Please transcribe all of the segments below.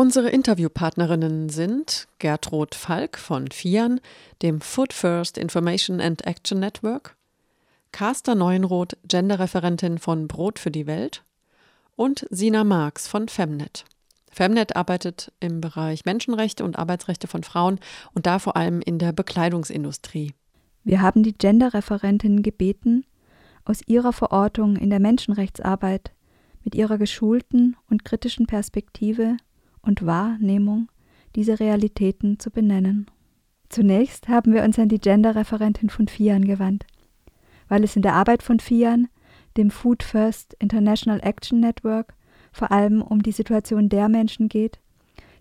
Unsere Interviewpartnerinnen sind Gertrud Falk von FIAN, dem Food First Information and Action Network, Carster Neuenroth, Genderreferentin von Brot für die Welt und Sina Marx von Femnet. Femnet arbeitet im Bereich Menschenrechte und Arbeitsrechte von Frauen und da vor allem in der Bekleidungsindustrie. Wir haben die Genderreferentin gebeten, aus ihrer Verortung in der Menschenrechtsarbeit mit ihrer geschulten und kritischen Perspektive und Wahrnehmung diese Realitäten zu benennen. Zunächst haben wir uns an die Gender-Referentin von FIAN gewandt, weil es in der Arbeit von FIAN, dem Food First International Action Network, vor allem um die Situation der Menschen geht,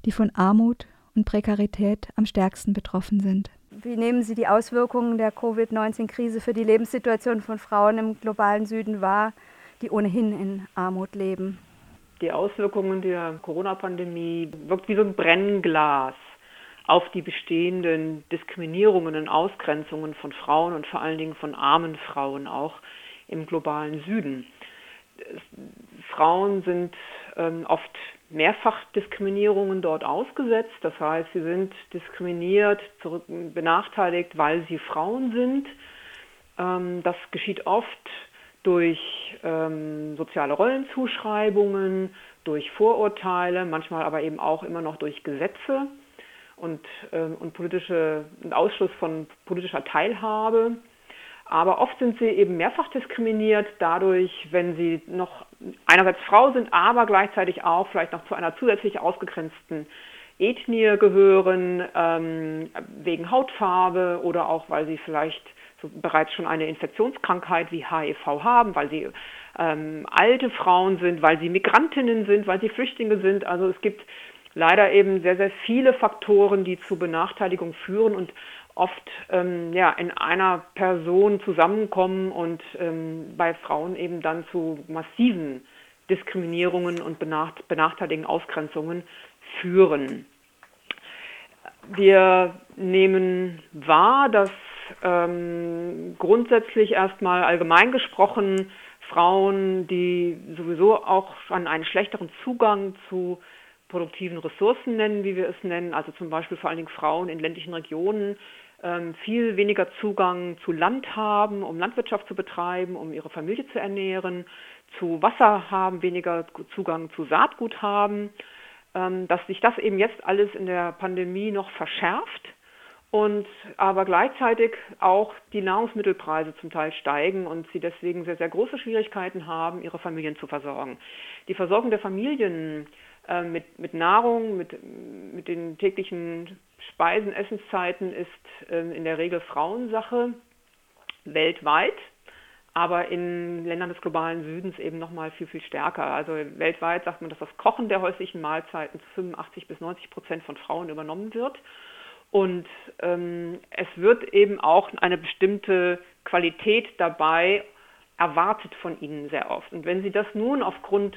die von Armut und Prekarität am stärksten betroffen sind. Wie nehmen Sie die Auswirkungen der Covid-19-Krise für die Lebenssituation von Frauen im globalen Süden wahr, die ohnehin in Armut leben? Die Auswirkungen der Corona-Pandemie wirkt wie so ein Brennglas auf die bestehenden Diskriminierungen und Ausgrenzungen von Frauen und vor allen Dingen von armen Frauen auch im globalen Süden. Frauen sind ähm, oft Mehrfachdiskriminierungen dort ausgesetzt. Das heißt, sie sind diskriminiert, benachteiligt, weil sie Frauen sind. Ähm, das geschieht oft durch ähm, soziale Rollenzuschreibungen, durch Vorurteile, manchmal aber eben auch immer noch durch Gesetze und, ähm, und politische und Ausschluss von politischer Teilhabe. Aber oft sind sie eben mehrfach diskriminiert dadurch, wenn sie noch einerseits Frau sind, aber gleichzeitig auch vielleicht noch zu einer zusätzlich ausgegrenzten Ethnie gehören, ähm, wegen Hautfarbe oder auch weil sie vielleicht bereits schon eine Infektionskrankheit wie HIV haben, weil sie ähm, alte Frauen sind, weil sie Migrantinnen sind, weil sie Flüchtlinge sind. Also es gibt leider eben sehr, sehr viele Faktoren, die zu Benachteiligung führen und oft ähm, ja, in einer Person zusammenkommen und ähm, bei Frauen eben dann zu massiven Diskriminierungen und benachteiligen Ausgrenzungen führen. Wir nehmen wahr, dass ähm, grundsätzlich erstmal allgemein gesprochen Frauen, die sowieso auch schon einen schlechteren Zugang zu produktiven Ressourcen nennen, wie wir es nennen, also zum Beispiel vor allen Dingen Frauen in ländlichen Regionen, ähm, viel weniger Zugang zu Land haben, um Landwirtschaft zu betreiben, um ihre Familie zu ernähren, zu Wasser haben, weniger Zugang zu Saatgut haben, ähm, dass sich das eben jetzt alles in der Pandemie noch verschärft und aber gleichzeitig auch die Nahrungsmittelpreise zum Teil steigen und sie deswegen sehr, sehr große Schwierigkeiten haben, ihre Familien zu versorgen. Die Versorgung der Familien äh, mit, mit Nahrung, mit, mit den täglichen Speisen, Essenszeiten ist äh, in der Regel Frauensache weltweit, aber in Ländern des globalen Südens eben noch mal viel, viel stärker. Also weltweit sagt man, dass das Kochen der häuslichen Mahlzeiten zu 85 bis 90 Prozent von Frauen übernommen wird. Und ähm, es wird eben auch eine bestimmte Qualität dabei erwartet von ihnen sehr oft. Und wenn sie das nun aufgrund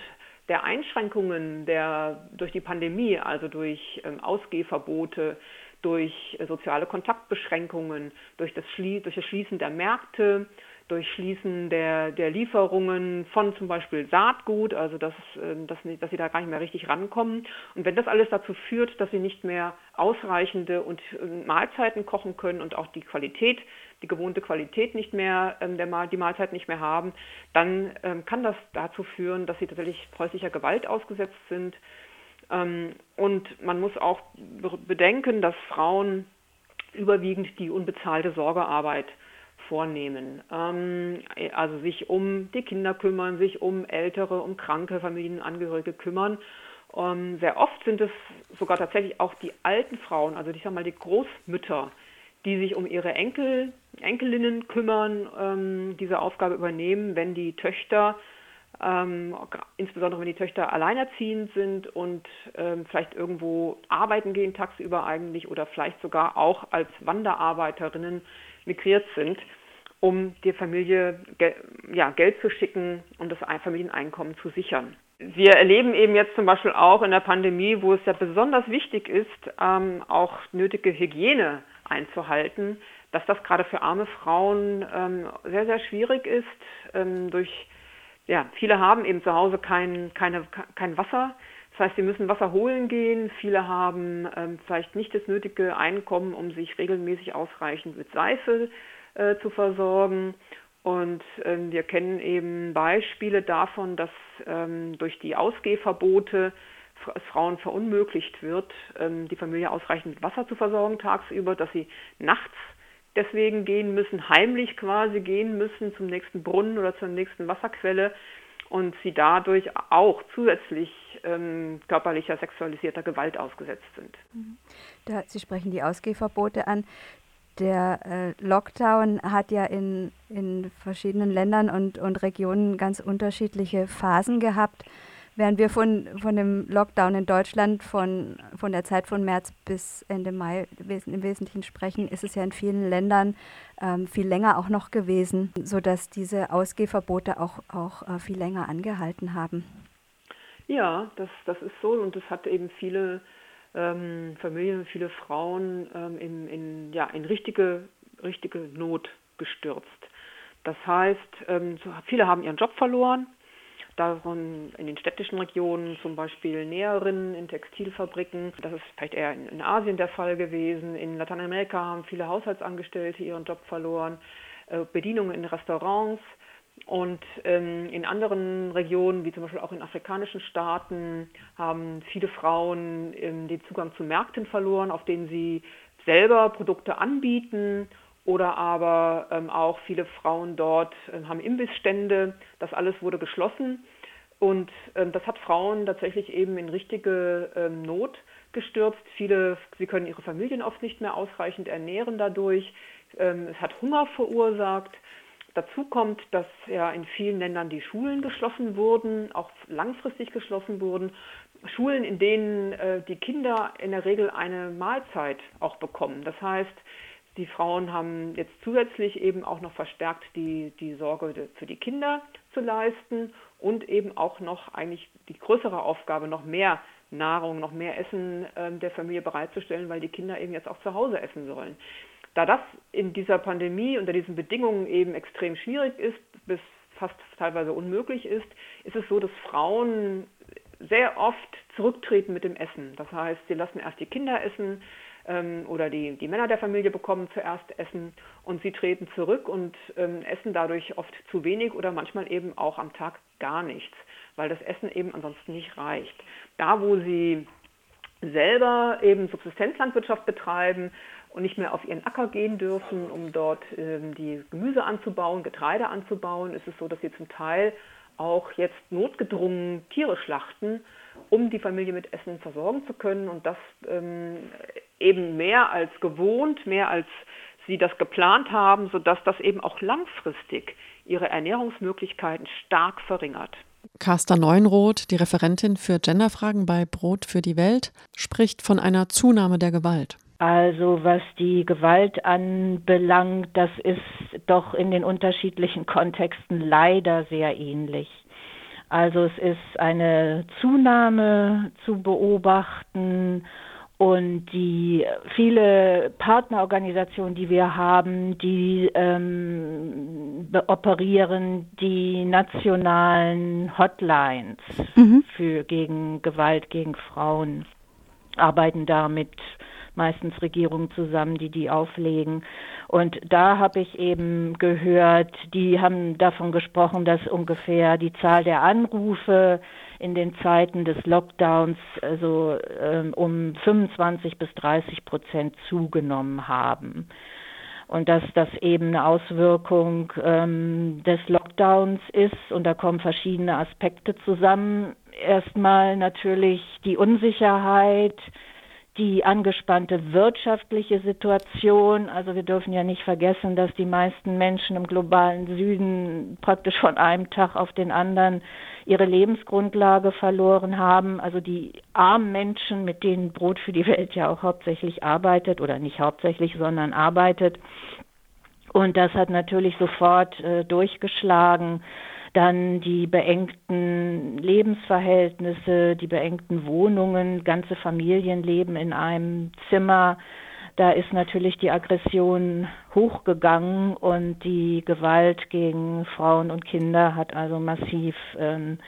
der Einschränkungen der, durch die Pandemie, also durch ähm, Ausgehverbote, durch äh, soziale Kontaktbeschränkungen, durch das, durch das Schließen der Märkte, durch Schließen der, der Lieferungen von zum Beispiel Saatgut, also dass, ähm, dass, dass sie da gar nicht mehr richtig rankommen. Und wenn das alles dazu führt, dass sie nicht mehr ausreichende und äh, Mahlzeiten kochen können und auch die Qualität, die gewohnte Qualität nicht mehr, ähm, der die Mahlzeit nicht mehr haben, dann ähm, kann das dazu führen, dass sie tatsächlich häuslicher Gewalt ausgesetzt sind. und man muss auch bedenken, dass Frauen überwiegend die unbezahlte Sorgearbeit vornehmen. Ähm, also sich um die Kinder kümmern, sich um ältere, um kranke Familienangehörige kümmern. Ähm, sehr oft sind es sogar tatsächlich auch die alten Frauen, also ich sage mal die Großmütter, die sich um ihre Enkel, Enkelinnen kümmern, ähm, diese Aufgabe übernehmen, wenn die Töchter, ähm, insbesondere wenn die Töchter alleinerziehend sind und ähm, vielleicht irgendwo arbeiten gehen tagsüber eigentlich oder vielleicht sogar auch als Wanderarbeiterinnen migriert sind, um der Familie ja, Geld zu schicken, um das Familieneinkommen zu sichern. Wir erleben eben jetzt zum Beispiel auch in der Pandemie, wo es ja besonders wichtig ist, ähm, auch nötige Hygiene einzuhalten, dass das gerade für arme Frauen ähm, sehr, sehr schwierig ist. Ähm, durch, ja, viele haben eben zu Hause kein, keine, kein Wasser, Das heißt, sie müssen Wasser holen gehen. Viele haben ähm, vielleicht nicht das nötige Einkommen, um sich regelmäßig ausreichend mit Seife äh, zu versorgen. Und ähm, wir kennen eben Beispiele davon, dass ähm, durch die Ausgehverbote Frauen verunmöglicht wird, ähm, die Familie ausreichend Wasser zu versorgen tagsüber, dass sie nachts deswegen gehen müssen, heimlich quasi gehen müssen zum nächsten Brunnen oder zur nächsten Wasserquelle und sie dadurch auch zusätzlich ähm, körperlicher, sexualisierter Gewalt ausgesetzt sind. Mhm. Da, sie sprechen die Ausgehverbote an. Der äh, Lockdown hat ja in, in verschiedenen Ländern und, und Regionen ganz unterschiedliche Phasen gehabt. Während wir von, von dem Lockdown in Deutschland von, von der Zeit von März bis Ende Mai im Wesentlichen sprechen, ist es ja in vielen Ländern ähm, viel länger auch noch gewesen, sodass diese Ausgehverbote auch, auch äh, viel länger angehalten haben. Ja, das, das ist so und es hat eben viele ähm, Familien, viele Frauen ähm, in, in, ja, in richtige, richtige Not gestürzt. Das heißt, ähm, viele haben ihren Job verloren Davon in den städtischen Regionen zum Beispiel Näherinnen in Textilfabriken. Das ist vielleicht eher in, in Asien der Fall gewesen. In Lateinamerika haben viele Haushaltsangestellte ihren Job verloren. Äh, Bedienungen in Restaurants. Und ähm, in anderen Regionen, wie zum Beispiel auch in afrikanischen Staaten, haben viele Frauen ähm, den Zugang zu Märkten verloren, auf denen sie selber Produkte anbieten oder aber ähm, auch viele Frauen dort äh, haben Imbissstände. Das alles wurde geschlossen. Und ähm, das hat Frauen tatsächlich eben in richtige ähm, Not gestürzt. Viele, sie können ihre Familien oft nicht mehr ausreichend ernähren dadurch. Ähm, es hat Hunger verursacht. Dazu kommt, dass ja in vielen Ländern die Schulen geschlossen wurden, auch langfristig geschlossen wurden. Schulen, in denen äh, die Kinder in der Regel eine Mahlzeit auch bekommen. Das heißt, die Frauen haben jetzt zusätzlich eben auch noch verstärkt die, die Sorge für die Kinder zu leisten und eben auch noch eigentlich die größere Aufgabe, noch mehr Nahrung, noch mehr Essen äh, der Familie bereitzustellen, weil die Kinder eben jetzt auch zu Hause essen sollen. Da das in dieser Pandemie unter diesen Bedingungen eben extrem schwierig ist, bis fast teilweise unmöglich ist, ist es so, dass Frauen sehr oft zurücktreten mit dem Essen. Das heißt, sie lassen erst die Kinder essen, ähm, oder die, die Männer der Familie bekommen zuerst Essen und sie treten zurück und ähm, essen dadurch oft zu wenig oder manchmal eben auch am Tag gar nichts, weil das Essen eben ansonsten nicht reicht. Da, wo sie selber eben Subsistenzlandwirtschaft betreiben und nicht mehr auf ihren Acker gehen dürfen, um dort ähm, die Gemüse anzubauen, Getreide anzubauen, ist es so, dass sie zum Teil auch jetzt notgedrungen Tiere schlachten, um die Familie mit Essen versorgen zu können. Und das ähm, eben mehr als gewohnt, mehr als sie das geplant haben, sodass das eben auch langfristig ihre Ernährungsmöglichkeiten stark verringert. Carsta Neunroth, die Referentin für Genderfragen bei Brot für die Welt, spricht von einer Zunahme der Gewalt. Also was die Gewalt anbelangt, das ist doch in den unterschiedlichen Kontexten leider sehr ähnlich. Also es ist eine Zunahme zu beobachten und die viele Partnerorganisationen, die wir haben, die ähm, operieren die nationalen Hotlines mhm. für gegen Gewalt gegen Frauen, arbeiten da mit meistens Regierungen zusammen, die die auflegen. Und da habe ich eben gehört, die haben davon gesprochen, dass ungefähr die Zahl der Anrufe in den Zeiten des Lockdowns also ähm, um 25 bis 30 Prozent zugenommen haben und dass das eben eine Auswirkung ähm, des Lockdowns ist und da kommen verschiedene Aspekte zusammen. Erstmal natürlich die Unsicherheit, die angespannte wirtschaftliche Situation. Also wir dürfen ja nicht vergessen, dass die meisten Menschen im globalen Süden praktisch von einem Tag auf den anderen ihre Lebensgrundlage verloren haben. Also die armen Menschen, mit denen Brot für die Welt ja auch hauptsächlich arbeitet oder nicht hauptsächlich, sondern arbeitet. Und das hat natürlich sofort äh, durchgeschlagen dann die beengten Lebensverhältnisse, die beengten Wohnungen, ganze Familien leben in einem Zimmer. da ist natürlich die Aggression hochgegangen und die Gewalt gegen Frauen und Kinder hat also massiv ähm,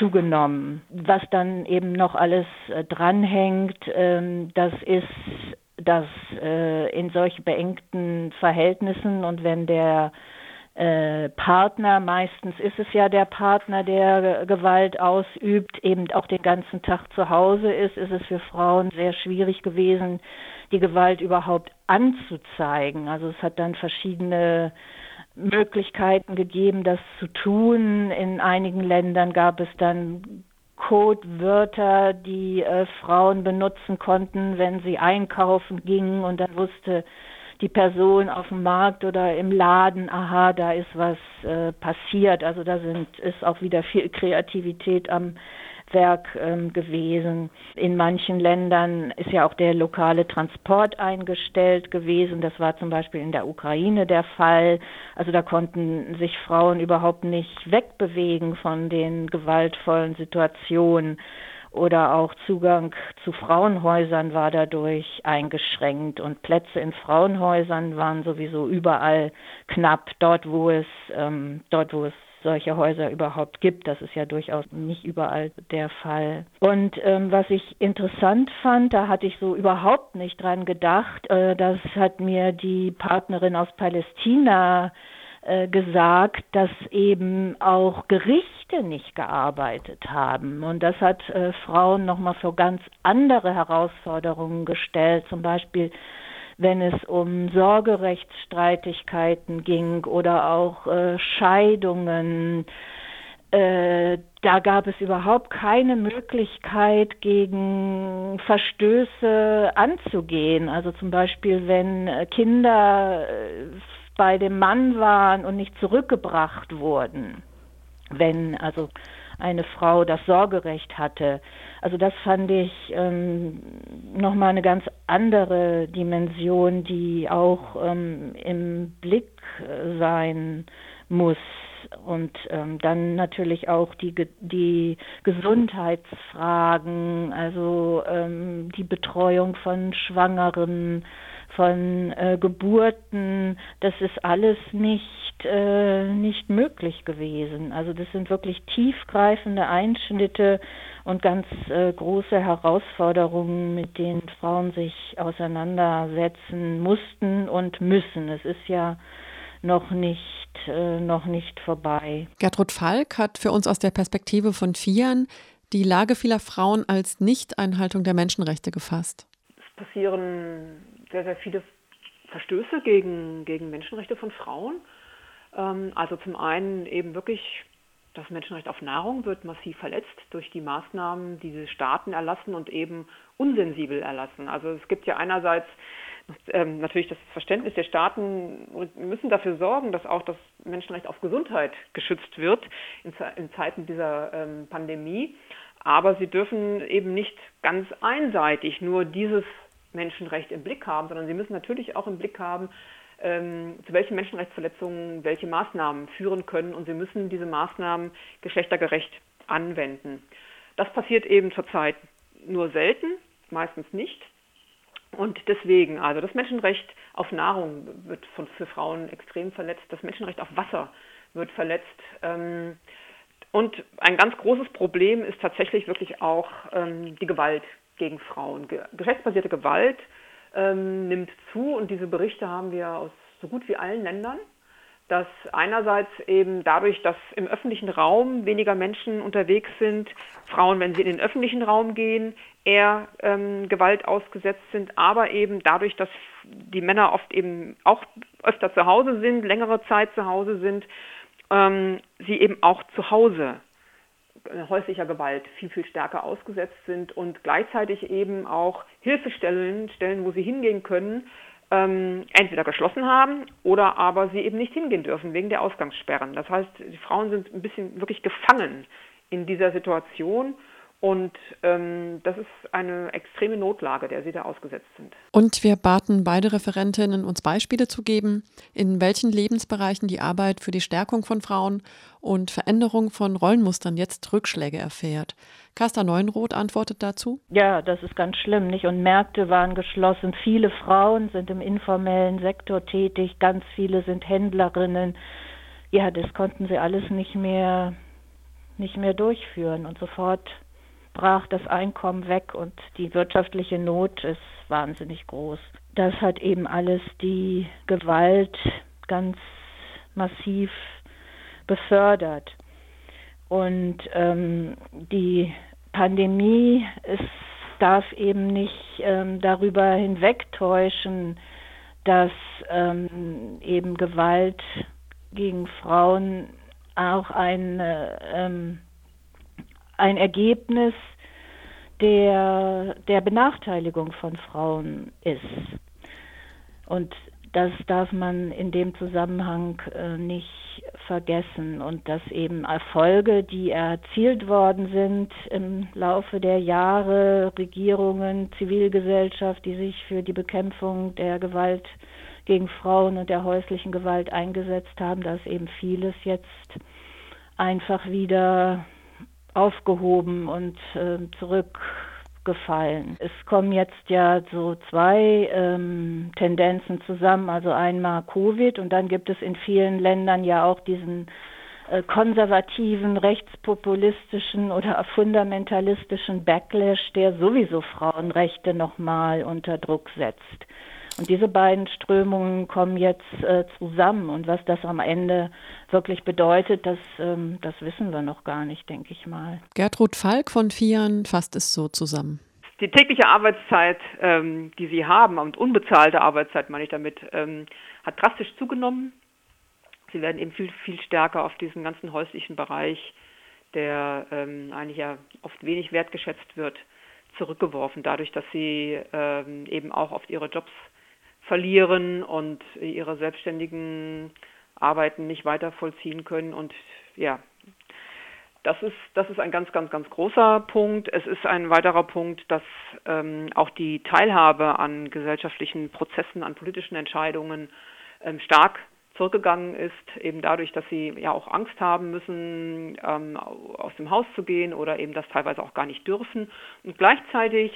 zugenommen. Was dann eben noch alles äh, dranhängt, ähm, das ist dass äh, in solch beengten Verhältnissen und wenn der äh, Partner, meistens ist es ja der Partner, der Gewalt ausübt, eben auch den ganzen Tag zu Hause ist, ist es für Frauen sehr schwierig gewesen, die Gewalt überhaupt anzuzeigen. Also es hat dann verschiedene Möglichkeiten gegeben, das zu tun. In einigen Ländern gab es dann Codewörter, die äh, Frauen benutzen konnten, wenn sie einkaufen gingen und dann wusste die Person auf dem Markt oder im Laden, aha, da ist was äh, passiert. Also da sind, ist auch wieder viel Kreativität am Werk ähm, gewesen. In manchen Ländern ist ja auch der lokale Transport eingestellt gewesen. Das war zum Beispiel in der Ukraine der Fall. Also da konnten sich Frauen überhaupt nicht wegbewegen von den gewaltvollen Situationen oder auch Zugang zu Frauenhäusern war dadurch eingeschränkt und Plätze in Frauenhäusern waren sowieso überall knapp dort wo es ähm, dort wo es solche Häuser überhaupt gibt. Das ist ja durchaus nicht überall der Fall. Und ähm, was ich interessant fand, da hatte ich so überhaupt nicht dran gedacht, äh, das hat mir die Partnerin aus Palästina äh, gesagt, dass eben auch Gerichte nicht gearbeitet haben. Und das hat äh, Frauen nochmal für ganz andere Herausforderungen gestellt. Zum Beispiel wenn es um Sorgerechtsstreitigkeiten ging oder auch äh, Scheidungen. Äh, da gab es überhaupt keine Möglichkeit, gegen Verstöße anzugehen. Also zum Beispiel, wenn Kinder bei dem Mann waren und nicht zurückgebracht wurden, wenn also eine Frau das Sorgerecht hatte. Also das fand ich ähm, nochmal eine ganz andere Dimension, die auch ähm, im Blick sein muss. Und ähm, dann natürlich auch die, die Gesundheitsfragen, also ähm, die Betreuung von Schwangeren, von äh, Geburten, das ist alles nicht, äh, nicht möglich gewesen. Also das sind wirklich tiefgreifende Einschnitte und ganz äh, große Herausforderungen, mit denen Frauen sich auseinandersetzen mussten und müssen. Es ist ja noch nicht äh, noch nicht vorbei. Gertrud Falk hat für uns aus der Perspektive von Fian die Lage vieler Frauen als Nichteinhaltung der Menschenrechte gefasst. Passieren sehr, sehr viele Verstöße gegen, gegen Menschenrechte von Frauen. Ähm, also zum einen eben wirklich das Menschenrecht auf Nahrung wird massiv verletzt durch die Maßnahmen, die diese Staaten erlassen und eben unsensibel erlassen. Also es gibt ja einerseits ähm, natürlich das Verständnis der Staaten müssen dafür sorgen, dass auch das Menschenrecht auf Gesundheit geschützt wird in, in Zeiten dieser ähm, Pandemie. Aber sie dürfen eben nicht ganz einseitig nur dieses Menschenrecht im Blick haben, sondern sie müssen natürlich auch im Blick haben, ähm, zu welchen Menschenrechtsverletzungen welche Maßnahmen führen können und sie müssen diese Maßnahmen geschlechtergerecht anwenden. Das passiert eben zurzeit nur selten, meistens nicht. Und deswegen, also das Menschenrecht auf Nahrung wird von, für Frauen extrem verletzt, das Menschenrecht auf Wasser wird verletzt. Ähm, und ein ganz großes Problem ist tatsächlich wirklich auch ähm, die Gewalt gegen Frauen. Geschlechtsbasierte Gewalt ähm, nimmt zu und diese Berichte haben wir aus so gut wie allen Ländern, dass einerseits eben dadurch, dass im öffentlichen Raum weniger Menschen unterwegs sind, Frauen, wenn sie in den öffentlichen Raum gehen, eher ähm, Gewalt ausgesetzt sind, aber eben dadurch, dass die Männer oft eben auch öfter zu Hause sind, längere Zeit zu Hause sind, ähm, sie eben auch zu Hause häuslicher Gewalt viel, viel stärker ausgesetzt sind und gleichzeitig eben auch Hilfestellen, Stellen, wo sie hingehen können, ähm, entweder geschlossen haben oder aber sie eben nicht hingehen dürfen wegen der Ausgangssperren. Das heißt, die Frauen sind ein bisschen wirklich gefangen in dieser Situation Und ähm, das ist eine extreme Notlage, der sie da ausgesetzt sind. Und wir baten beide Referentinnen, uns Beispiele zu geben, in welchen Lebensbereichen die Arbeit für die Stärkung von Frauen und Veränderung von Rollenmustern jetzt Rückschläge erfährt. Carsta Neuenroth antwortet dazu. Ja, das ist ganz schlimm, nicht? Und Märkte waren geschlossen. Viele Frauen sind im informellen Sektor tätig, ganz viele sind Händlerinnen. Ja, das konnten sie alles nicht mehr, nicht mehr durchführen und sofort brach das Einkommen weg und die wirtschaftliche Not ist wahnsinnig groß. Das hat eben alles die Gewalt ganz massiv befördert. Und ähm, die Pandemie ist, darf eben nicht ähm, darüber hinwegtäuschen, dass ähm, eben Gewalt gegen Frauen auch eine ähm, ein Ergebnis der, der Benachteiligung von Frauen ist. Und das darf man in dem Zusammenhang äh, nicht vergessen und dass eben Erfolge, die erzielt worden sind im Laufe der Jahre, Regierungen, Zivilgesellschaft, die sich für die Bekämpfung der Gewalt gegen Frauen und der häuslichen Gewalt eingesetzt haben, dass eben vieles jetzt einfach wieder aufgehoben und äh, zurückgefallen. Es kommen jetzt ja so zwei ähm, Tendenzen zusammen, also einmal Covid und dann gibt es in vielen Ländern ja auch diesen äh, konservativen, rechtspopulistischen oder fundamentalistischen Backlash, der sowieso Frauenrechte nochmal unter Druck setzt. Und diese beiden Strömungen kommen jetzt äh, zusammen. Und was das am Ende wirklich bedeutet, das, ähm, das wissen wir noch gar nicht, denke ich mal. Gertrud Falk von FIAN fasst es so zusammen. Die tägliche Arbeitszeit, ähm, die Sie haben, und unbezahlte Arbeitszeit meine ich damit, ähm, hat drastisch zugenommen. Sie werden eben viel, viel stärker auf diesen ganzen häuslichen Bereich, der ähm, eigentlich ja oft wenig wertgeschätzt wird, zurückgeworfen, dadurch, dass sie ähm, eben auch oft ihre Jobs verlieren und ihre selbstständigen Arbeiten nicht weiter vollziehen können. Und ja, das ist, das ist ein ganz, ganz, ganz großer Punkt. Es ist ein weiterer Punkt, dass ähm, auch die Teilhabe an gesellschaftlichen Prozessen, an politischen Entscheidungen ähm, stark zurückgegangen ist, eben dadurch, dass sie ja auch Angst haben müssen, ähm, aus dem Haus zu gehen oder eben das teilweise auch gar nicht dürfen. Und gleichzeitig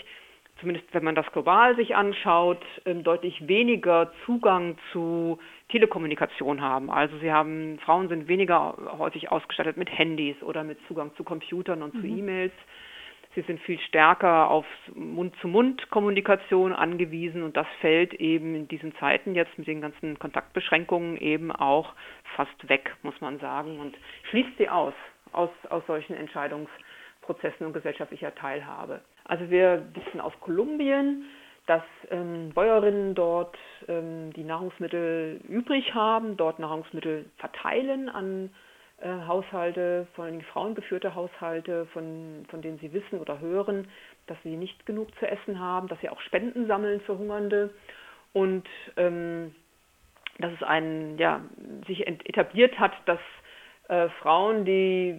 zumindest wenn man das global sich anschaut, ähm, deutlich weniger Zugang zu Telekommunikation haben. Also sie haben, Frauen sind weniger häufig ausgestattet mit Handys oder mit Zugang zu Computern und mhm. zu E-Mails. Sie sind viel stärker auf Mund-zu-Mund-Kommunikation angewiesen und das fällt eben in diesen Zeiten jetzt mit den ganzen Kontaktbeschränkungen eben auch fast weg, muss man sagen, und schließt sie aus, aus, aus solchen Entscheidungsprozessen und gesellschaftlicher Teilhabe. Also wir wissen aus Kolumbien, dass ähm, Bäuerinnen dort ähm, die Nahrungsmittel übrig haben, dort Nahrungsmittel verteilen an äh, Haushalte, vor allem frauengeführte Haushalte, von, von denen sie wissen oder hören, dass sie nicht genug zu essen haben, dass sie auch Spenden sammeln für Hungernde. Und ähm, dass es ein, ja, sich etabliert hat, dass äh, Frauen, die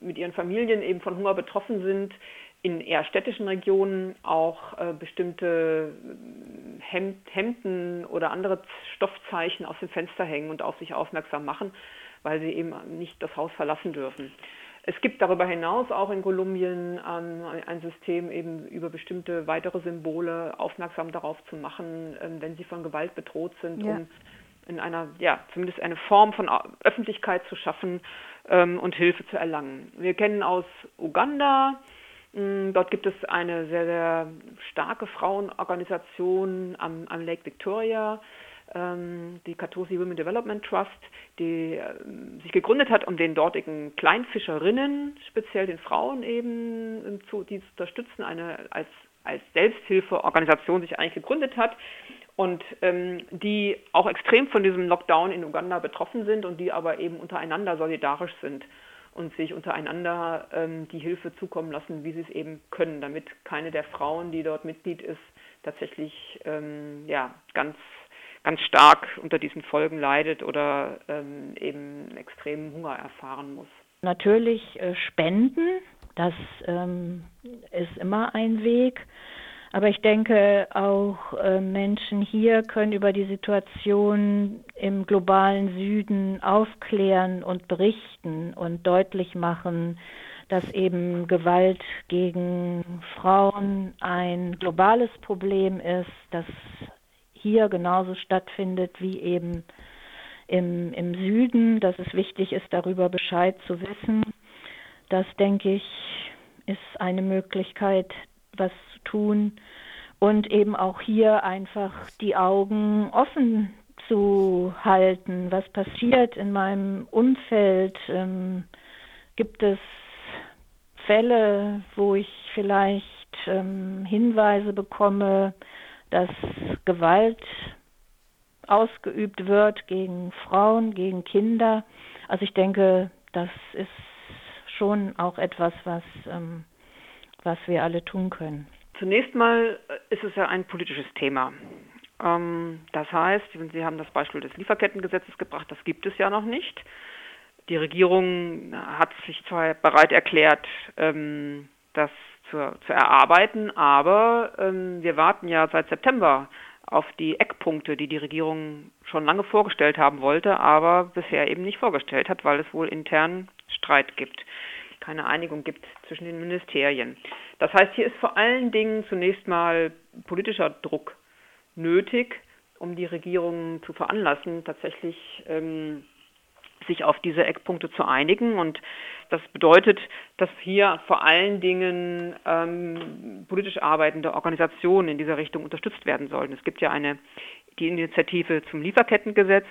mit ihren Familien eben von Hunger betroffen sind, in eher städtischen Regionen auch äh, bestimmte äh, Hemd, Hemden oder andere Stoffzeichen aus dem Fenster hängen und auf sich aufmerksam machen, weil sie eben nicht das Haus verlassen dürfen. Es gibt darüber hinaus auch in Kolumbien ähm, ein System, eben über bestimmte weitere Symbole aufmerksam darauf zu machen, ähm, wenn sie von Gewalt bedroht sind, ja. um in einer, ja, zumindest eine Form von Öffentlichkeit zu schaffen ähm, und Hilfe zu erlangen. Wir kennen aus Uganda dort gibt es eine sehr, sehr starke Frauenorganisation am, am Lake Victoria, ähm, die Katosi Women Development Trust, die ähm, sich gegründet hat, um den dortigen Kleinfischerinnen, speziell den Frauen eben, ähm, zu, die zu unterstützen, eine als, als Selbsthilfeorganisation sich eigentlich gegründet hat und ähm, die auch extrem von diesem Lockdown in Uganda betroffen sind und die aber eben untereinander solidarisch sind und sich untereinander ähm, die Hilfe zukommen lassen, wie sie es eben können, damit keine der Frauen, die dort Mitglied ist, tatsächlich ähm, ja, ganz, ganz stark unter diesen Folgen leidet oder ähm, eben extremen Hunger erfahren muss. Natürlich äh, Spenden Das ähm, ist immer ein Weg. Aber ich denke, auch äh, Menschen hier können über die Situation im globalen Süden aufklären und berichten und deutlich machen, dass eben Gewalt gegen Frauen ein globales Problem ist, das hier genauso stattfindet wie eben im, im Süden, dass es wichtig ist, darüber Bescheid zu wissen. Das, denke ich, ist eine Möglichkeit, was tun und eben auch hier einfach die Augen offen zu halten. Was passiert in meinem Umfeld? Ähm, gibt es Fälle, wo ich vielleicht ähm, Hinweise bekomme, dass Gewalt ausgeübt wird gegen Frauen, gegen Kinder. Also ich denke, das ist schon auch etwas, was, ähm, was wir alle tun können. Zunächst mal ist es ja ein politisches Thema. Ähm, das heißt, Sie haben das Beispiel des Lieferkettengesetzes gebracht, das gibt es ja noch nicht. Die Regierung hat sich zwar bereit erklärt, ähm, das zu, zu, erarbeiten, aber ähm, wir warten ja seit September auf die Eckpunkte, die die Regierung schon lange vorgestellt haben wollte, aber bisher eben nicht vorgestellt hat, weil es wohl intern Streit gibt, keine Einigung gibt zwischen den Ministerien. Das heißt, hier ist vor allen Dingen zunächst mal politischer Druck nötig, um die Regierung zu veranlassen, tatsächlich ähm, sich auf diese Eckpunkte zu einigen. Und das bedeutet, dass hier vor allen Dingen ähm, politisch arbeitende Organisationen in dieser Richtung unterstützt werden sollen. Es gibt ja eine die Initiative zum Lieferkettengesetz,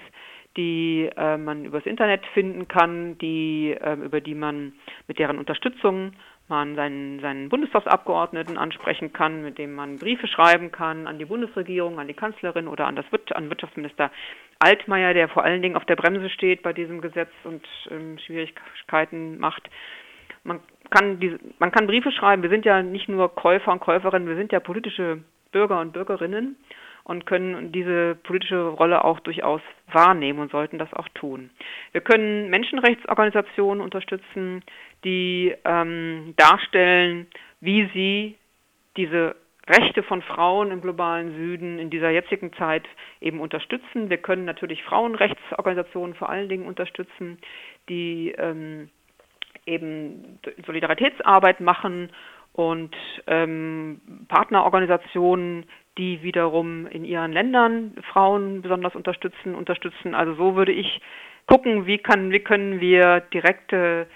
die äh, man übers Internet finden kann, die äh, über die man mit deren Unterstützung man seinen, seinen Bundestagsabgeordneten ansprechen kann, mit dem man Briefe schreiben kann an die Bundesregierung, an die Kanzlerin oder an das an Wirtschaftsminister Altmaier, der vor allen Dingen auf der Bremse steht bei diesem Gesetz und ähm, Schwierigkeiten macht. Man kann diese, man kann Briefe schreiben. Wir sind ja nicht nur Käufer und Käuferinnen, wir sind ja politische Bürger und Bürgerinnen und können diese politische Rolle auch durchaus wahrnehmen und sollten das auch tun. Wir können Menschenrechtsorganisationen unterstützen, die ähm, darstellen, wie sie diese Rechte von Frauen im globalen Süden in dieser jetzigen Zeit eben unterstützen. Wir können natürlich Frauenrechtsorganisationen vor allen Dingen unterstützen, die ähm, eben Solidaritätsarbeit machen und ähm, Partnerorganisationen, die wiederum in ihren Ländern Frauen besonders unterstützen, unterstützen. Also so würde ich gucken, wie kann, wie können wir direkte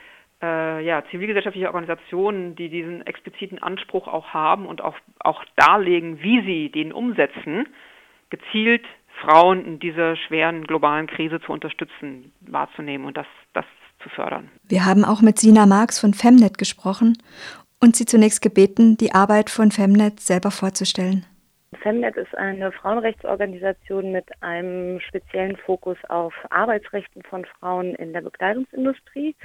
äh, ja, zivilgesellschaftliche Organisationen, die diesen expliziten Anspruch auch haben und auch, auch darlegen, wie sie den umsetzen, gezielt Frauen in dieser schweren globalen Krise zu unterstützen, wahrzunehmen und das, das zu fördern. Wir haben auch mit Sina Marx von Femnet gesprochen und sie zunächst gebeten, die Arbeit von Femnet selber vorzustellen. Femnet ist eine Frauenrechtsorganisation mit einem speziellen Fokus auf Arbeitsrechten von Frauen in der Bekleidungsindustrie.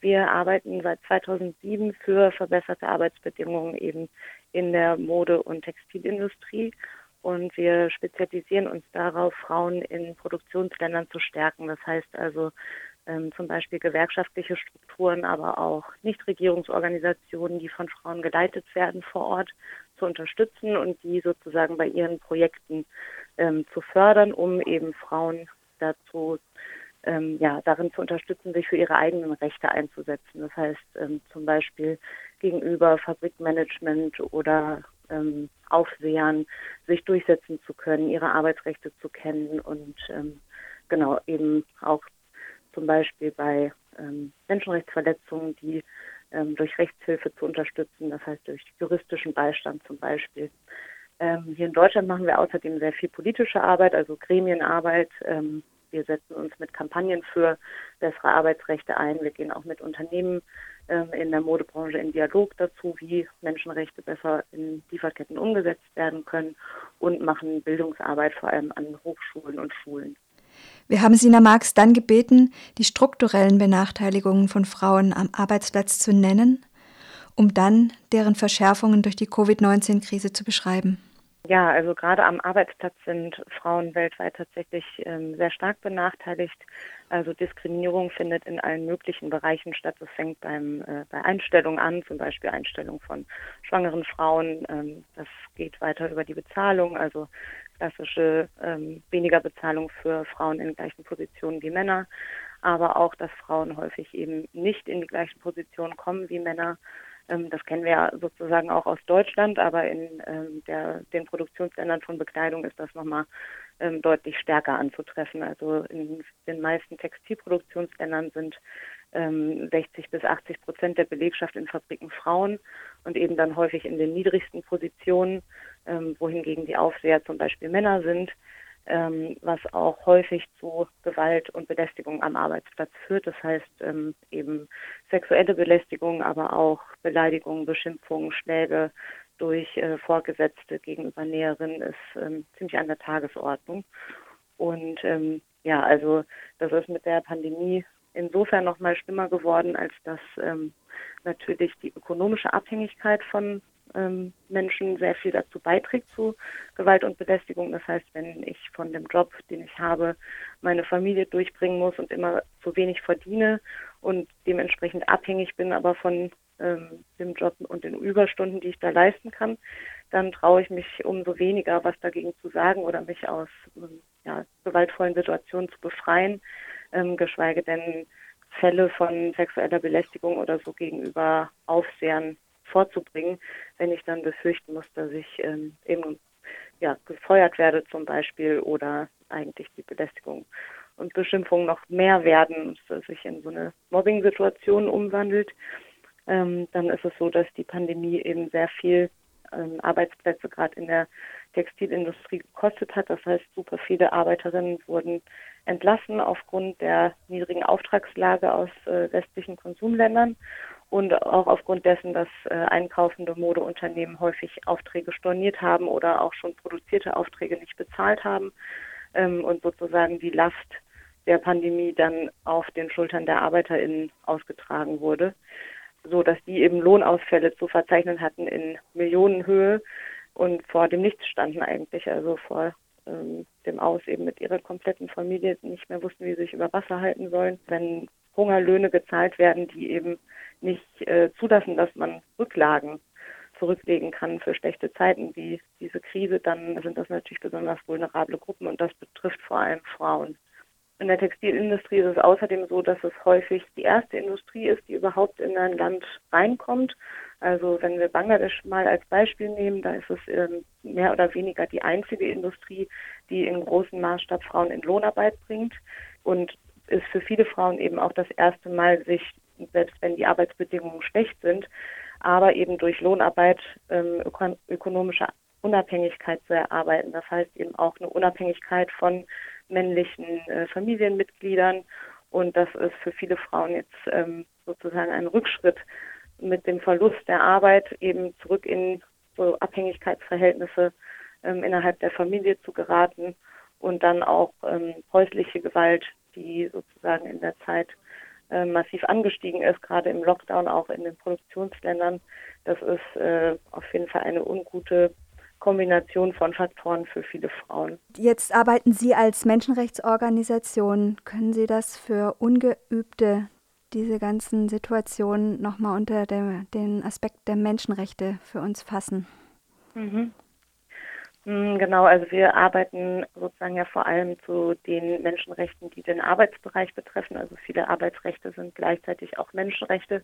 Wir arbeiten seit 2007 für verbesserte Arbeitsbedingungen eben in der Mode- und Textilindustrie und wir spezialisieren uns darauf, Frauen in Produktionsländern zu stärken. Das heißt also ähm, zum Beispiel gewerkschaftliche Strukturen, aber auch Nichtregierungsorganisationen, die von Frauen geleitet werden vor Ort, zu unterstützen und die sozusagen bei ihren Projekten ähm, zu fördern, um eben Frauen dazu ähm, ja, darin zu unterstützen, sich für ihre eigenen Rechte einzusetzen. Das heißt ähm, zum Beispiel gegenüber Fabrikmanagement oder ähm, Aufsehern sich durchsetzen zu können, ihre Arbeitsrechte zu kennen und ähm, genau eben auch zum Beispiel bei ähm, Menschenrechtsverletzungen, die ähm, durch Rechtshilfe zu unterstützen, das heißt durch juristischen Beistand zum Beispiel. Ähm, hier in Deutschland machen wir außerdem sehr viel politische Arbeit, also Gremienarbeit. Ähm, wir setzen uns mit Kampagnen für bessere Arbeitsrechte ein. Wir gehen auch mit Unternehmen ähm, in der Modebranche in Dialog dazu, wie Menschenrechte besser in Lieferketten umgesetzt werden können und machen Bildungsarbeit vor allem an Hochschulen und Schulen. Wir haben Sina Marx dann gebeten, die strukturellen Benachteiligungen von Frauen am Arbeitsplatz zu nennen, um dann deren Verschärfungen durch die Covid-19-Krise zu beschreiben. Ja, also gerade am Arbeitsplatz sind Frauen weltweit tatsächlich ähm, sehr stark benachteiligt. Also Diskriminierung findet in allen möglichen Bereichen statt. Das fängt beim, äh, bei Einstellungen an, zum Beispiel Einstellung von schwangeren Frauen. Ähm, das geht weiter über die Bezahlung, also klassische ähm, weniger Bezahlung für Frauen in gleichen Positionen wie Männer, aber auch, dass Frauen häufig eben nicht in die gleichen Positionen kommen wie Männer ähm, das kennen wir ja sozusagen auch aus Deutschland, aber in ähm, der, den Produktionsländern von Bekleidung ist das nochmal ähm, deutlich stärker anzutreffen. Also in den meisten Textilproduktionsländern sind 60 bis 80 Prozent der Belegschaft in Fabriken Frauen und eben dann häufig in den niedrigsten Positionen, wohingegen die Aufseher zum Beispiel Männer sind ähm, was auch häufig zu Gewalt und Belästigung am Arbeitsplatz führt. Das heißt ähm, eben sexuelle Belästigung, aber auch Beleidigungen, Beschimpfungen, Schläge durch äh, Vorgesetzte gegenüber Näherinnen ist ähm, ziemlich an der Tagesordnung. Und ähm, ja, also das ist mit der Pandemie insofern noch mal schlimmer geworden, als dass ähm, natürlich die ökonomische Abhängigkeit von ähm, Menschen sehr viel dazu beiträgt zu Gewalt und Belästigung. Das heißt, wenn ich von dem Job, den ich habe, meine Familie durchbringen muss und immer zu wenig verdiene und dementsprechend abhängig bin aber von ähm, dem Job und den Überstunden, die ich da leisten kann, dann traue ich mich umso weniger, was dagegen zu sagen oder mich aus ähm, ja, gewaltvollen Situationen zu befreien, ähm, geschweige denn Fälle von sexueller Belästigung oder so gegenüber Aufsehern vorzubringen, wenn ich dann befürchten muss, dass ich ähm, eben ja, gefeuert werde zum Beispiel oder eigentlich die Belästigung und Beschimpfung noch mehr werden, dass sich in so eine Mobbing-Situation umwandelt. Ähm, dann ist es so, dass die Pandemie eben sehr viel ähm, Arbeitsplätze gerade in der Textilindustrie gekostet hat. Das heißt, super viele Arbeiterinnen wurden entlassen aufgrund der niedrigen Auftragslage aus äh, westlichen Konsumländern und auch aufgrund dessen, dass äh, einkaufende Modeunternehmen häufig Aufträge storniert haben oder auch schon produzierte Aufträge nicht bezahlt haben ähm, und sozusagen die Last der Pandemie dann auf den Schultern der ArbeiterInnen ausgetragen wurde, so dass die eben Lohnausfälle zu verzeichnen hatten in Millionenhöhe und vor dem Nichts standen eigentlich, also vor ähm, dem Aus eben mit ihrer kompletten Familie nicht mehr wussten, wie sie sich über Wasser halten sollen. Wenn Hungerlöhne gezahlt werden, die eben nicht äh, zulassen, dass man Rücklagen zurücklegen kann für schlechte Zeiten wie diese Krise, dann sind das natürlich besonders vulnerable Gruppen und das betrifft vor allem Frauen. In der Textilindustrie ist es außerdem so, dass es häufig die erste Industrie ist, die überhaupt in ein Land reinkommt. Also wenn wir Bangladesch mal als Beispiel nehmen, da ist es ähm, mehr oder weniger die einzige Industrie, die in großem Maßstab Frauen in Lohnarbeit bringt. Und ist für viele Frauen eben auch das erste Mal, sich, selbst wenn die Arbeitsbedingungen schlecht sind, aber eben durch Lohnarbeit ähm, öko ökonomische Unabhängigkeit zu erarbeiten. Das heißt eben auch eine Unabhängigkeit von männlichen äh, Familienmitgliedern. Und das ist für viele Frauen jetzt ähm, sozusagen ein Rückschritt mit dem Verlust der Arbeit eben zurück in so Abhängigkeitsverhältnisse ähm, innerhalb der Familie zu geraten und dann auch ähm, häusliche Gewalt die sozusagen in der Zeit äh, massiv angestiegen ist, gerade im Lockdown, auch in den Produktionsländern. Das ist äh, auf jeden Fall eine ungute Kombination von Faktoren für viele Frauen. Jetzt arbeiten Sie als Menschenrechtsorganisation. Können Sie das für Ungeübte, diese ganzen Situationen nochmal unter der, den Aspekt der Menschenrechte für uns fassen? Mhm. Hm, genau, also wir arbeiten sozusagen ja vor allem zu den Menschenrechten, die den Arbeitsbereich betreffen. Also viele Arbeitsrechte sind gleichzeitig auch Menschenrechte.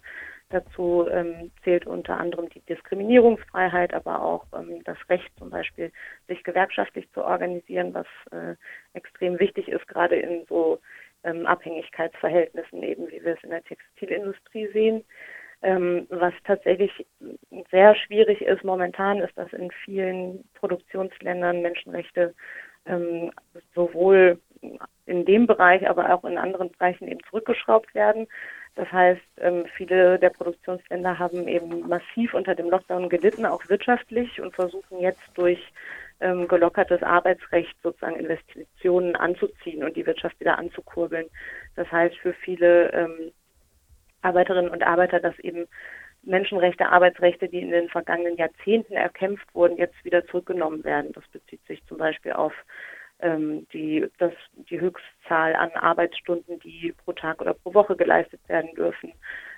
Dazu ähm, zählt unter anderem die Diskriminierungsfreiheit, aber auch ähm, das Recht zum Beispiel, sich gewerkschaftlich zu organisieren, was äh, extrem wichtig ist, gerade in so ähm, Abhängigkeitsverhältnissen, eben wie wir es in der Textilindustrie sehen. Ähm, was tatsächlich sehr schwierig ist momentan, ist, dass in vielen Produktionsländern Menschenrechte ähm, sowohl in dem Bereich, aber auch in anderen Bereichen eben zurückgeschraubt werden. Das heißt, ähm, viele der Produktionsländer haben eben massiv unter dem Lockdown gelitten, auch wirtschaftlich, und versuchen jetzt durch ähm, gelockertes Arbeitsrecht sozusagen Investitionen anzuziehen und die Wirtschaft wieder anzukurbeln. Das heißt, für viele ähm, Arbeiterinnen und Arbeiter, dass eben Menschenrechte, Arbeitsrechte, die in den vergangenen Jahrzehnten erkämpft wurden, jetzt wieder zurückgenommen werden. Das bezieht sich zum Beispiel auf ähm, die, das, die Höchstzahl an Arbeitsstunden, die pro Tag oder pro Woche geleistet werden dürfen,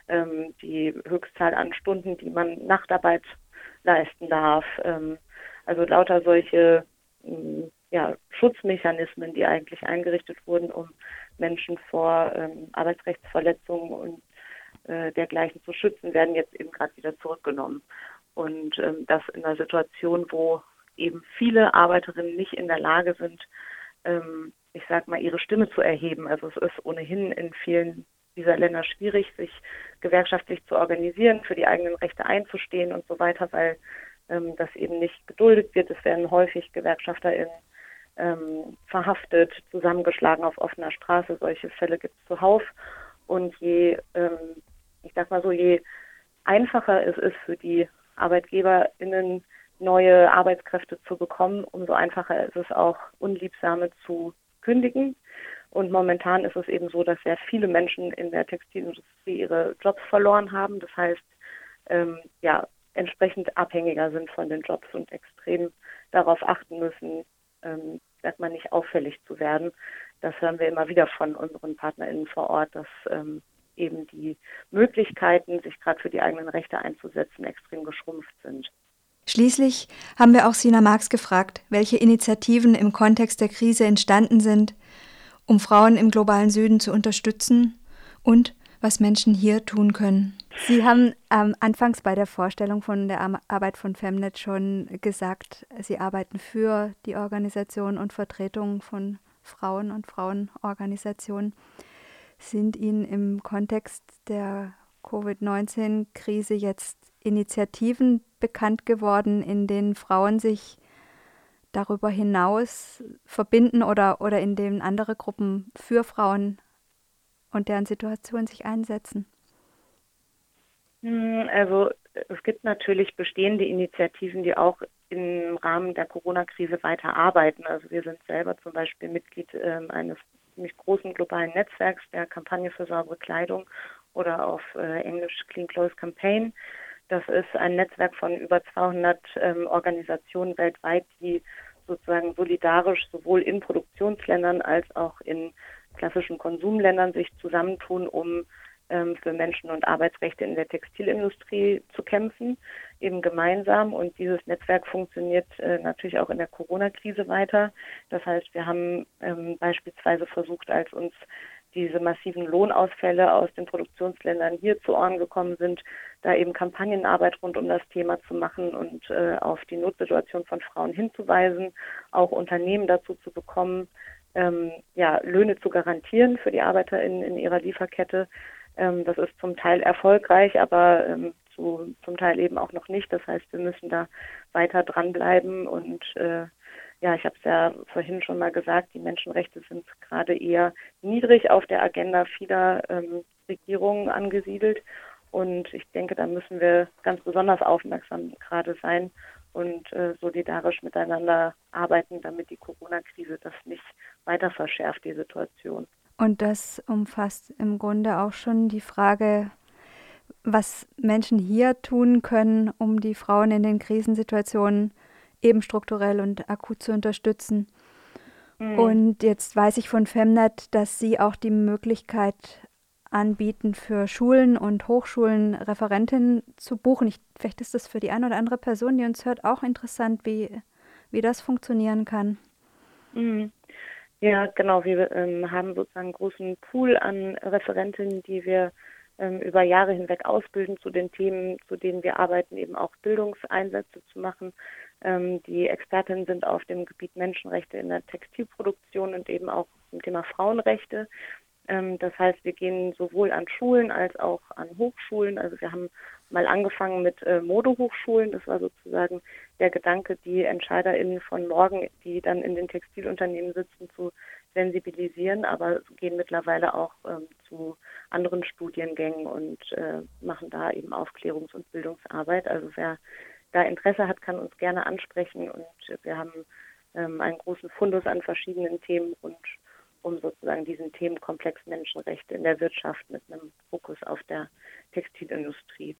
ähm, die Höchstzahl an Stunden, die man Nachtarbeit leisten darf. Ähm, also lauter solche ähm, ja, Schutzmechanismen, die eigentlich eingerichtet wurden, um Menschen vor ähm, Arbeitsrechtsverletzungen und äh, dergleichen zu schützen, werden jetzt eben gerade wieder zurückgenommen. Und ähm, das in einer Situation, wo eben viele Arbeiterinnen nicht in der Lage sind, ähm, ich sag mal, ihre Stimme zu erheben. Also es ist ohnehin in vielen dieser Länder schwierig, sich gewerkschaftlich zu organisieren, für die eigenen Rechte einzustehen und so weiter, weil ähm, das eben nicht geduldet wird. Es werden häufig GewerkschafterInnen ähm, verhaftet, zusammengeschlagen auf offener Straße. Solche Fälle gibt es zuhauf. Und je, ähm, ich sag mal so, je einfacher es ist für die ArbeitgeberInnen, neue Arbeitskräfte zu bekommen, umso einfacher ist es auch, Unliebsame zu kündigen. Und momentan ist es eben so, dass sehr viele Menschen in der Textilindustrie ihre Jobs verloren haben. Das heißt, ähm, ja, entsprechend abhängiger sind von den Jobs und extrem darauf achten müssen, ähm, sagt man nicht auffällig zu werden. Das hören wir immer wieder von unseren PartnerInnen vor Ort, dass ähm, eben die Möglichkeiten, sich gerade für die eigenen Rechte einzusetzen, extrem geschrumpft sind. Schließlich haben wir auch Sina Marx gefragt, welche Initiativen im Kontext der Krise entstanden sind, um Frauen im globalen Süden zu unterstützen und was Menschen hier tun können. Sie haben ähm, anfangs bei der Vorstellung von der Arbeit von Femnet schon gesagt, Sie arbeiten für die Organisation und Vertretung von Frauen und Frauenorganisationen. Sind Ihnen im Kontext der Covid-19-Krise jetzt Initiativen bekannt geworden, in denen Frauen sich darüber hinaus verbinden oder, oder in denen andere Gruppen für Frauen und deren Situation sich einsetzen? Hm, also es gibt natürlich bestehende Initiativen, die auch im Rahmen der Corona-Krise weiter arbeiten. Also wir sind selber zum Beispiel Mitglied äh, eines ziemlich großen globalen Netzwerks der Kampagne für saubere Kleidung oder auf äh, Englisch Clean Clothes Campaign. Das ist ein Netzwerk von über 200 ähm, Organisationen weltweit, die sozusagen solidarisch sowohl in Produktionsländern als auch in klassischen Konsumländern sich zusammentun, um für Menschen- und Arbeitsrechte in der Textilindustrie zu kämpfen, eben gemeinsam. Und dieses Netzwerk funktioniert äh, natürlich auch in der Corona-Krise weiter. Das heißt, wir haben ähm, beispielsweise versucht, als uns diese massiven Lohnausfälle aus den Produktionsländern hier zu Ohren gekommen sind, da eben Kampagnenarbeit rund um das Thema zu machen und äh, auf die Notsituation von Frauen hinzuweisen, auch Unternehmen dazu zu bekommen, ähm, ja, Löhne zu garantieren für die ArbeiterInnen in ihrer Lieferkette. Ähm, das ist zum Teil erfolgreich, aber ähm, zu, zum Teil eben auch noch nicht. Das heißt, wir müssen da weiter dranbleiben und äh, ja, ich habe es ja vorhin schon mal gesagt, die Menschenrechte sind gerade eher niedrig auf der Agenda vieler ähm, Regierungen angesiedelt. Und ich denke, da müssen wir ganz besonders aufmerksam gerade sein und äh, solidarisch miteinander arbeiten, damit die Corona-Krise das nicht weiter verschärft, die Situation. Und das umfasst im Grunde auch schon die Frage, was Menschen hier tun können, um die Frauen in den Krisensituationen eben strukturell und akut zu unterstützen. Mhm. Und jetzt weiß ich von Femnet, dass Sie auch die Möglichkeit anbieten, für Schulen und Hochschulen Referentinnen zu buchen. Ich, vielleicht ist das für die eine oder andere Person, die uns hört, auch interessant, wie, wie das funktionieren kann. Mhm. Ja, genau. Wir ähm, haben sozusagen einen großen Pool an Referentinnen, die wir ähm, über Jahre hinweg ausbilden zu den Themen, zu denen wir arbeiten, eben auch Bildungseinsätze zu machen. Ähm, die Expertinnen sind auf dem Gebiet Menschenrechte in der Textilproduktion und eben auch zum Thema Frauenrechte. Ähm, das heißt, wir gehen sowohl an Schulen als auch an Hochschulen. Also wir haben mal angefangen mit äh, Modehochschulen. Das war sozusagen der Gedanke, die EntscheiderInnen von morgen, die dann in den Textilunternehmen sitzen, zu sensibilisieren, aber gehen mittlerweile auch ähm, zu anderen Studiengängen und äh, machen da eben Aufklärungs- und Bildungsarbeit. Also wer da Interesse hat, kann uns gerne ansprechen und wir haben ähm, einen großen Fundus an verschiedenen Themen und um sozusagen diesen Themenkomplex Menschenrechte in der Wirtschaft mit einem Fokus auf der Textilindustrie